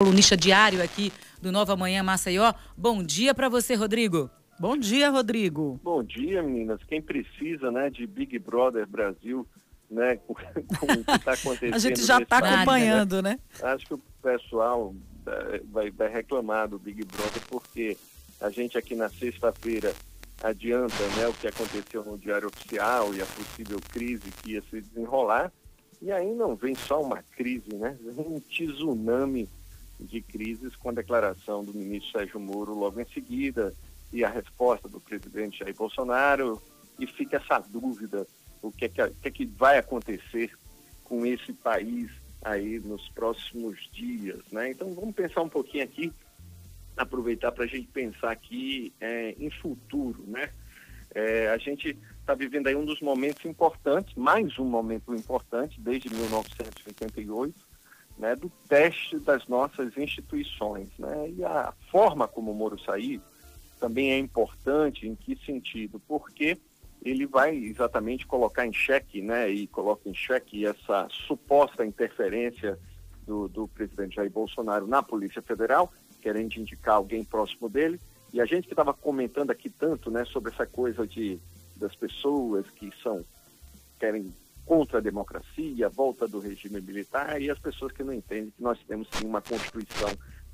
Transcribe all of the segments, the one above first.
colunista diário aqui do Nova Manhã Maceió. Bom dia para você, Rodrigo. Bom dia, Rodrigo. Bom dia, meninas. Quem precisa, né, de Big Brother Brasil, né, com, com o que está acontecendo. A gente já está acompanhando, né? Acho que o pessoal eh, vai, vai reclamar do Big Brother porque a gente aqui na sexta-feira adianta, né, o que aconteceu no Diário Oficial e a possível crise que ia se desenrolar. E aí não vem só uma crise, né? Vem um tsunami de crises com a declaração do ministro Sérgio Moro logo em seguida e a resposta do presidente Jair Bolsonaro e fica essa dúvida o que é que, que, é que vai acontecer com esse país aí nos próximos dias, né? Então vamos pensar um pouquinho aqui, aproveitar para a gente pensar aqui é, em futuro, né? É, a gente está vivendo aí um dos momentos importantes, mais um momento importante desde 1988, né, do teste das nossas instituições. Né? E a forma como o Moro saiu também é importante, em que sentido? Porque ele vai exatamente colocar em xeque, né, e coloca em xeque essa suposta interferência do, do presidente Jair Bolsonaro na Polícia Federal, querendo indicar alguém próximo dele. E a gente que estava comentando aqui tanto, né, sobre essa coisa de das pessoas que são querem contra a democracia, a volta do regime militar e as pessoas que não entendem que nós temos sim uma Constituição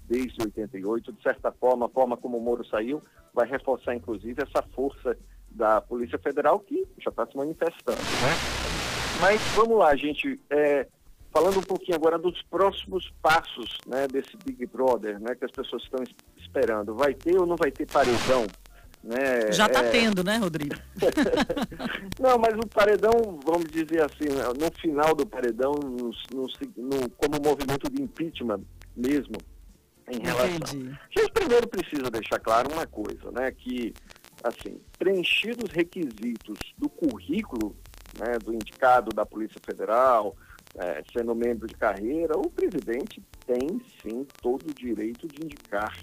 desde 88. De certa forma, a forma como o Moro saiu vai reforçar, inclusive, essa força da Polícia Federal que já está se manifestando. Né? Mas vamos lá, gente. É, falando um pouquinho agora dos próximos passos né, desse Big Brother, né, que as pessoas estão esperando. Vai ter ou não vai ter paredão? Né? Já está é... tendo, né, Rodrigo? não, mas o paredão, vamos dizer assim, né, no final do paredão, no, no, no, como movimento de impeachment mesmo, em relação. Entendi. A gente primeiro precisa deixar claro uma coisa, né? Que, assim, preenchidos os requisitos do currículo né, do indicado da Polícia Federal, é, sendo membro de carreira, o presidente tem sim todo o direito de indicar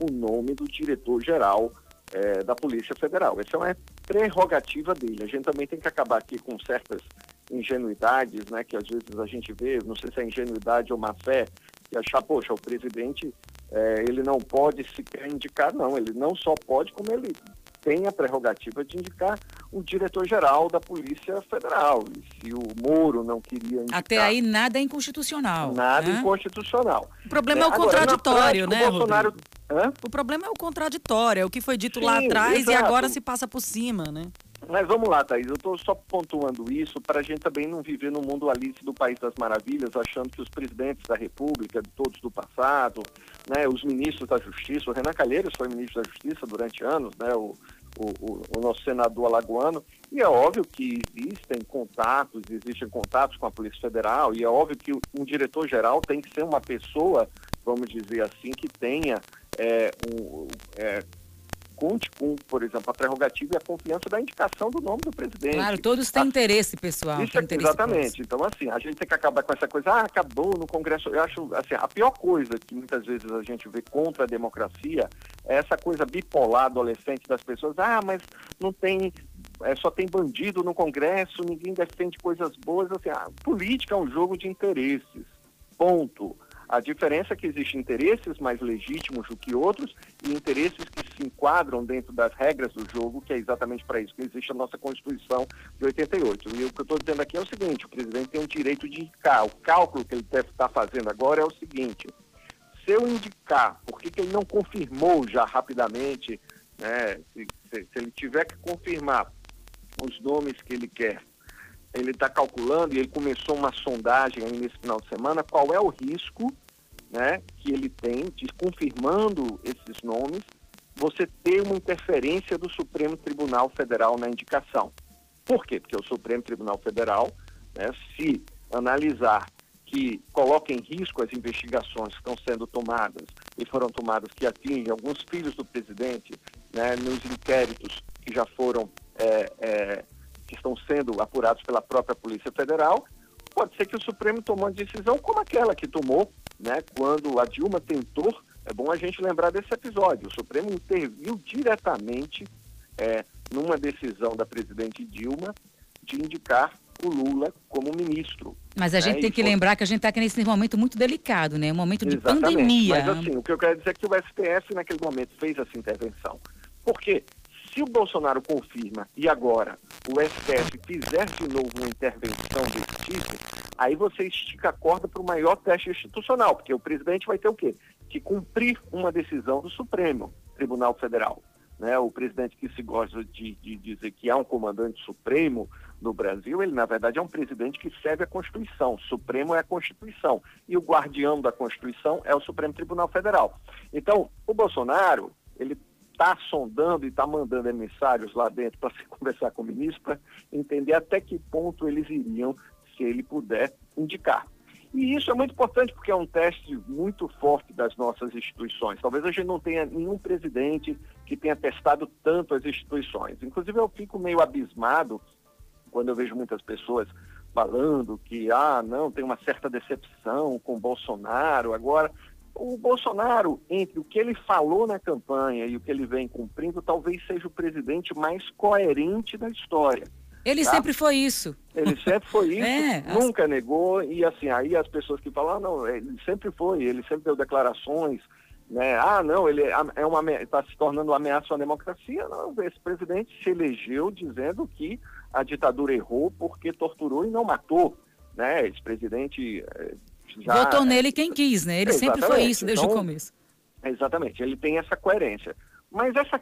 o nome do diretor-geral é, da Polícia Federal. Essa é uma prerrogativa dele. A gente também tem que acabar aqui com certas ingenuidades, né, que às vezes a gente vê, não sei se é ingenuidade ou má fé, e achar, poxa, o presidente é, ele não pode sequer indicar, não, ele não só pode, como ele tem a prerrogativa de indicar o diretor-geral da Polícia Federal. E se o Moro não queria indicar... Até aí nada é inconstitucional. Nada né? inconstitucional. O problema é, é o contraditório, prática, né, o Bolsonaro... O problema é o contraditório, é o que foi dito Sim, lá atrás exato. e agora se passa por cima, né? Mas vamos lá, Thaís, eu estou só pontuando isso para a gente também não viver no mundo Alice do País das Maravilhas, achando que os presidentes da República, todos do passado, né, os ministros da Justiça, o Renan Calheiros foi ministro da Justiça durante anos, né, o, o, o, nosso senador alagoano, e é óbvio que existem contatos, existem contatos com a Polícia Federal, e é óbvio que um diretor-geral tem que ser uma pessoa, vamos dizer assim, que tenha é, um, é, conte com, por exemplo, a prerrogativa e a confiança da indicação do nome do presidente. Claro, todos têm a... interesse pessoal. Isso é, interesse exatamente. Então, assim, a gente tem que acabar com essa coisa, ah, acabou no Congresso. Eu acho, assim, a pior coisa que muitas vezes a gente vê contra a democracia é essa coisa bipolar adolescente das pessoas, ah, mas não tem é, só tem bandido no Congresso, ninguém defende coisas boas. Assim, a política é um jogo de interesses. Ponto. A diferença é que existem interesses mais legítimos do que outros e interesses que se enquadram dentro das regras do jogo, que é exatamente para isso que existe a nossa Constituição de 88. E o que eu estou dizendo aqui é o seguinte, o presidente tem o direito de indicar. O cálculo que ele deve estar fazendo agora é o seguinte, se eu indicar, por que, que ele não confirmou já rapidamente, né, se, se, se ele tiver que confirmar os nomes que ele quer ele está calculando e ele começou uma sondagem aí nesse final de semana, qual é o risco né, que ele tem, de, confirmando esses nomes, você ter uma interferência do Supremo Tribunal Federal na indicação. Por quê? Porque o Supremo Tribunal Federal, né, se analisar que coloca em risco as investigações que estão sendo tomadas e foram tomadas que atingem alguns filhos do presidente, né, nos inquéritos que já foram, é, é, que estão sendo apurados pela própria Polícia Federal, pode ser que o Supremo tomou uma decisão como aquela que tomou né, quando a Dilma tentou, é bom a gente lembrar desse episódio, o Supremo interviu diretamente é, numa decisão da presidente Dilma de indicar o Lula como ministro. Mas a gente né? tem que foi... lembrar que a gente está aqui nesse momento muito delicado, né? Um momento de Exatamente. pandemia. Mas assim, o que eu quero dizer é que o STF naquele momento fez essa intervenção. Por quê? Se o Bolsonaro confirma e agora o STF fizer de novo uma intervenção desse tipo, aí você estica a corda para o maior teste institucional, porque o presidente vai ter o quê? Que cumprir uma decisão do Supremo Tribunal Federal. Né? O presidente que se gosta de, de dizer que há um comandante supremo no Brasil, ele na verdade é um presidente que serve a Constituição. O Supremo é a Constituição. E o guardião da Constituição é o Supremo Tribunal Federal. Então, o Bolsonaro, ele está sondando e está mandando emissários lá dentro para se conversar com o ministro, para entender até que ponto eles iriam, se ele puder, indicar. E isso é muito importante porque é um teste muito forte das nossas instituições. Talvez a gente não tenha nenhum presidente que tenha testado tanto as instituições. Inclusive, eu fico meio abismado quando eu vejo muitas pessoas falando que, ah, não, tem uma certa decepção com Bolsonaro. Agora, o Bolsonaro, entre o que ele falou na campanha e o que ele vem cumprindo, talvez seja o presidente mais coerente da história. Ele tá? sempre foi isso. Ele sempre foi isso, é, nunca as... negou, e assim, aí as pessoas que falam, ah, não, ele sempre foi, ele sempre deu declarações, né? Ah, não, ele é uma está se tornando uma ameaça à democracia. Não, esse presidente se elegeu dizendo que a ditadura errou porque torturou e não matou, né? Esse presidente eh, já... Votou nele quem quis, né? Ele sempre foi isso desde então, o começo. Exatamente, ele tem essa coerência. Mas essa,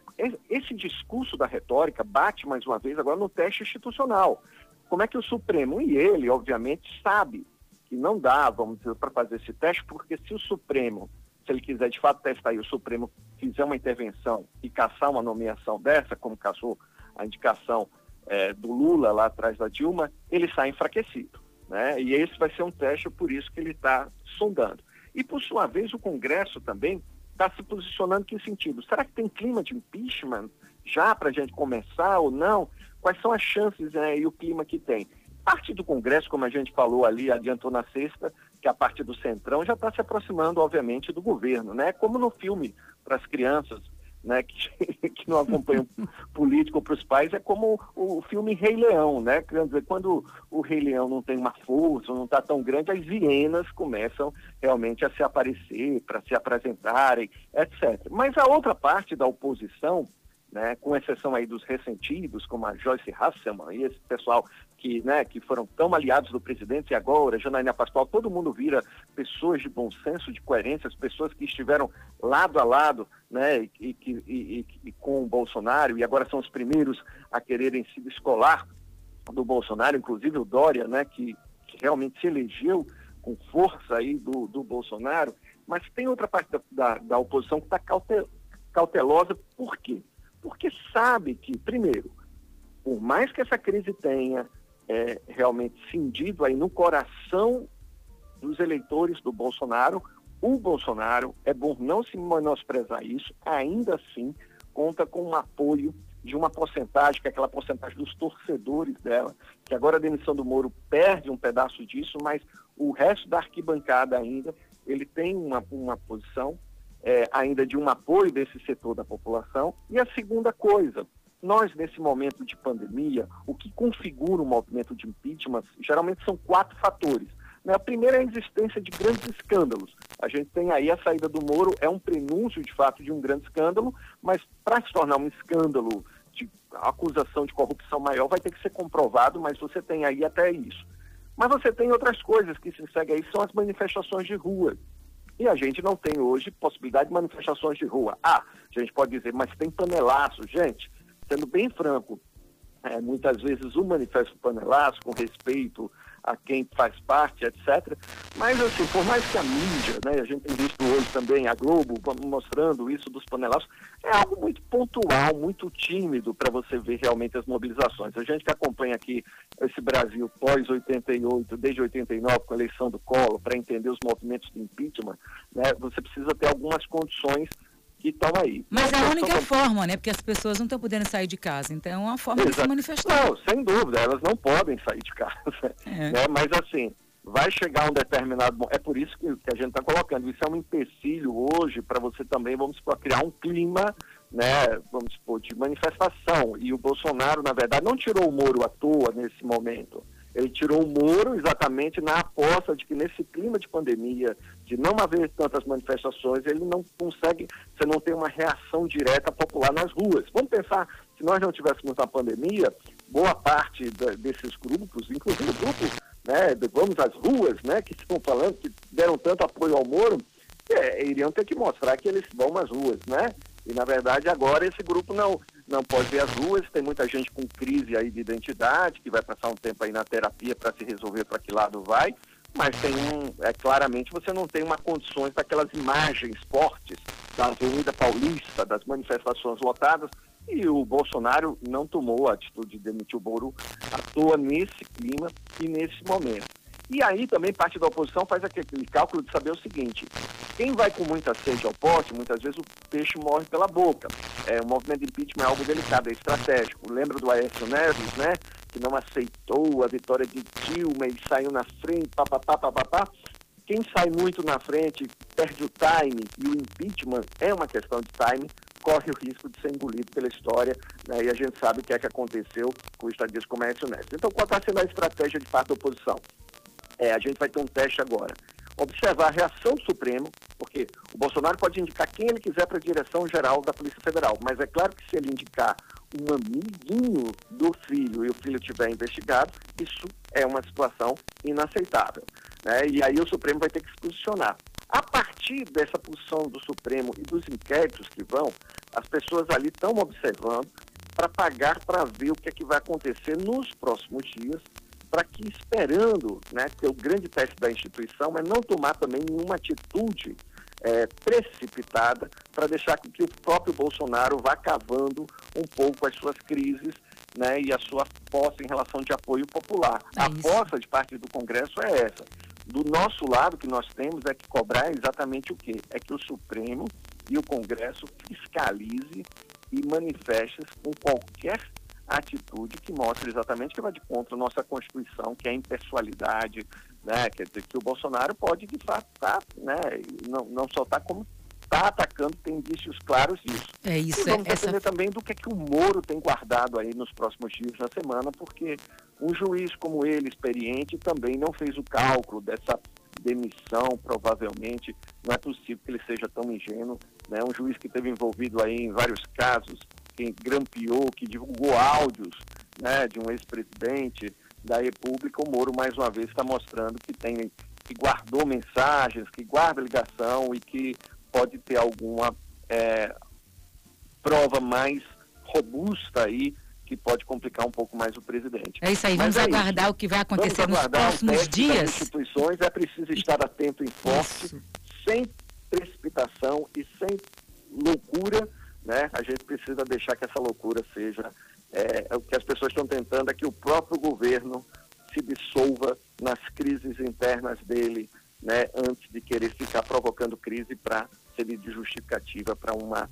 esse discurso da retórica bate mais uma vez agora no teste institucional. Como é que o Supremo, e ele, obviamente, sabe que não dá, vamos dizer, para fazer esse teste, porque se o Supremo, se ele quiser de fato testar e o Supremo fizer uma intervenção e caçar uma nomeação dessa, como caçou a indicação é, do Lula lá atrás da Dilma, ele sai enfraquecido. Né? E esse vai ser um teste, por isso que ele está sondando. E, por sua vez, o Congresso também está se posicionando em que sentido? Será que tem clima de impeachment já para a gente começar ou não? Quais são as chances né, e o clima que tem? Parte do Congresso, como a gente falou ali, adiantou na sexta, que a parte do Centrão já está se aproximando, obviamente, do governo, né? Como no filme para as crianças, né, que, que não acompanham político para os pais, é como o, filme Rei Leão, né? Dizer, quando o Rei Leão não tem uma força, não está tão grande, as hienas começam realmente a se aparecer, para se apresentarem, etc. Mas a outra parte da oposição, né, com exceção aí dos ressentidos, como a Joyce Hasselman e esse pessoal que, né, que foram tão aliados do presidente e agora, Janaína Pascoal, todo mundo vira pessoas de bom senso, de coerência, as pessoas que estiveram lado a lado né, e, e, e, e com o Bolsonaro e agora são os primeiros a quererem se descolar do Bolsonaro, inclusive o Dória, né, que, que realmente se elegeu com força aí do, do Bolsonaro, mas tem outra parte da, da, da oposição que está cautelosa, por quê? Porque sabe que, primeiro, por mais que essa crise tenha é, realmente cindido aí no coração dos eleitores do Bolsonaro. O Bolsonaro, é bom não se menosprezar isso, ainda assim conta com um apoio de uma porcentagem, que é aquela porcentagem dos torcedores dela, que agora a demissão do Moro perde um pedaço disso, mas o resto da arquibancada ainda, ele tem uma, uma posição é, ainda de um apoio desse setor da população. E a segunda coisa, nós, nesse momento de pandemia, o que configura o movimento de impeachment geralmente são quatro fatores. Né? A primeira é a existência de grandes escândalos. A gente tem aí a saída do Moro, é um prenúncio, de fato, de um grande escândalo, mas para se tornar um escândalo de acusação de corrupção maior, vai ter que ser comprovado, mas você tem aí até isso. Mas você tem outras coisas que se seguem aí, são as manifestações de rua. E a gente não tem hoje possibilidade de manifestações de rua. Ah, a gente pode dizer, mas tem panelaço. Gente, sendo bem franco, é, muitas vezes o manifesto panelaço, com respeito a quem faz parte, etc. Mas, assim, por mais que a mídia, né, a gente tem visto hoje também a Globo mostrando isso dos panelaços, é algo muito pontual, muito tímido para você ver realmente as mobilizações. A gente que acompanha aqui esse Brasil pós-88, desde 89, com a eleição do Collor, para entender os movimentos de impeachment, né, você precisa ter algumas condições que estão aí. Mas é a única como... forma, né? Porque as pessoas não estão podendo sair de casa. Então é uma forma Exato. de se manifestar. Não, sem dúvida, elas não podem sair de casa. É. Né? Mas assim, vai chegar um determinado. É por isso que, que a gente está colocando. Isso é um empecilho hoje para você também, vamos supor, criar um clima, né, vamos supor, de manifestação. E o Bolsonaro, na verdade, não tirou o Moro à toa nesse momento. Ele tirou o Moro exatamente na aposta de que nesse clima de pandemia, de não haver tantas manifestações, ele não consegue, você não tem uma reação direta popular nas ruas. Vamos pensar, se nós não tivéssemos a pandemia, boa parte da, desses grupos, inclusive o grupo, né, vamos às ruas, né, que estão falando, que deram tanto apoio ao Moro, é, iriam ter que mostrar que eles vão às ruas, né? E na verdade agora esse grupo não não pode ver as ruas, tem muita gente com crise aí de identidade, que vai passar um tempo aí na terapia para se resolver para que lado vai, mas tem um, é claramente você não tem uma condições daquelas imagens fortes da Avenida Paulista, das manifestações lotadas, e o Bolsonaro não tomou a atitude de demitir o Moro à toa nesse clima e nesse momento. E aí também parte da oposição faz aquele cálculo de saber o seguinte: quem vai com muita sede ao pote, muitas vezes o peixe morre pela boca. É, o movimento de impeachment é algo delicado, é estratégico. Lembra do Aécio Neves, né? Que não aceitou a vitória de Dilma e saiu na frente, papapá, papapá. Quem sai muito na frente perde o time e o impeachment é uma questão de time, corre o risco de ser engolido pela história, né? e a gente sabe o que é que aconteceu com o estadista Comércio Neves. Então, qual está sendo a estratégia de parte da oposição? É, a gente vai ter um teste agora. Observar a reação do Supremo, porque o Bolsonaro pode indicar quem ele quiser para a direção geral da Polícia Federal, mas é claro que se ele indicar um amiguinho do filho e o filho tiver investigado, isso é uma situação inaceitável. Né? E aí o Supremo vai ter que se posicionar. A partir dessa posição do Supremo e dos inquéritos que vão, as pessoas ali estão observando para pagar para ver o que é que vai acontecer nos próximos dias para que esperando, né, que o grande teste da instituição é não tomar também nenhuma atitude é, precipitada para deixar que o próprio Bolsonaro vá cavando um pouco as suas crises né, e a sua posse em relação de apoio popular. É a posse de parte do Congresso é essa. Do nosso lado, que nós temos é que cobrar exatamente o quê? É que o Supremo e o Congresso fiscalize e manifeste com qualquer atitude que mostra exatamente que vai de contra a nossa Constituição, que é a impessoalidade, né? Quer dizer, que o Bolsonaro pode, de fato, tá, né? Não, não só está como está atacando, tem indícios claros disso. É isso. E vamos é, essa... também do que, é que o Moro tem guardado aí nos próximos dias na semana, porque um juiz como ele, experiente, também não fez o cálculo dessa demissão, provavelmente. Não é possível que ele seja tão ingênuo. Né? Um juiz que esteve envolvido aí em vários casos quem grampeou, que divulgou áudios né, de um ex-presidente da República, o Moro mais uma vez está mostrando que tem que guardou mensagens, que guarda ligação e que pode ter alguma é, prova mais robusta aí que pode complicar um pouco mais o presidente. É isso aí, vamos é aguardar isso. o que vai acontecer nos próximos dias. As instituições é preciso estar atento e forte, isso. sem precipitação e sem loucura né? A gente precisa deixar que essa loucura seja é, é, o que as pessoas estão tentando é que o próprio governo se dissolva nas crises internas dele, né? Antes de querer ficar provocando crise para servir de justificativa para uma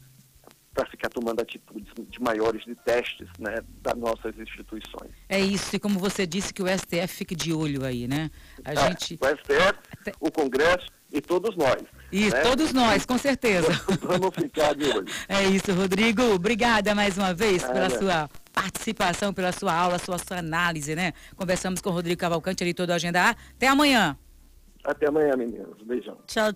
para ficar tomando atitudes de maiores de testes né, das nossas instituições. É isso, e como você disse que o STF fique de olho aí, né? A é, gente... O STF, o Congresso e todos nós. Isso, né? todos nós, com certeza. Vamos ficar de olho. É isso, Rodrigo. Obrigada mais uma vez é, pela né? sua participação, pela sua aula, sua, sua análise, né? Conversamos com o Rodrigo Cavalcante ali todo a Agenda A. Até amanhã. Até amanhã, meninos. Beijão. Tchau, tchau.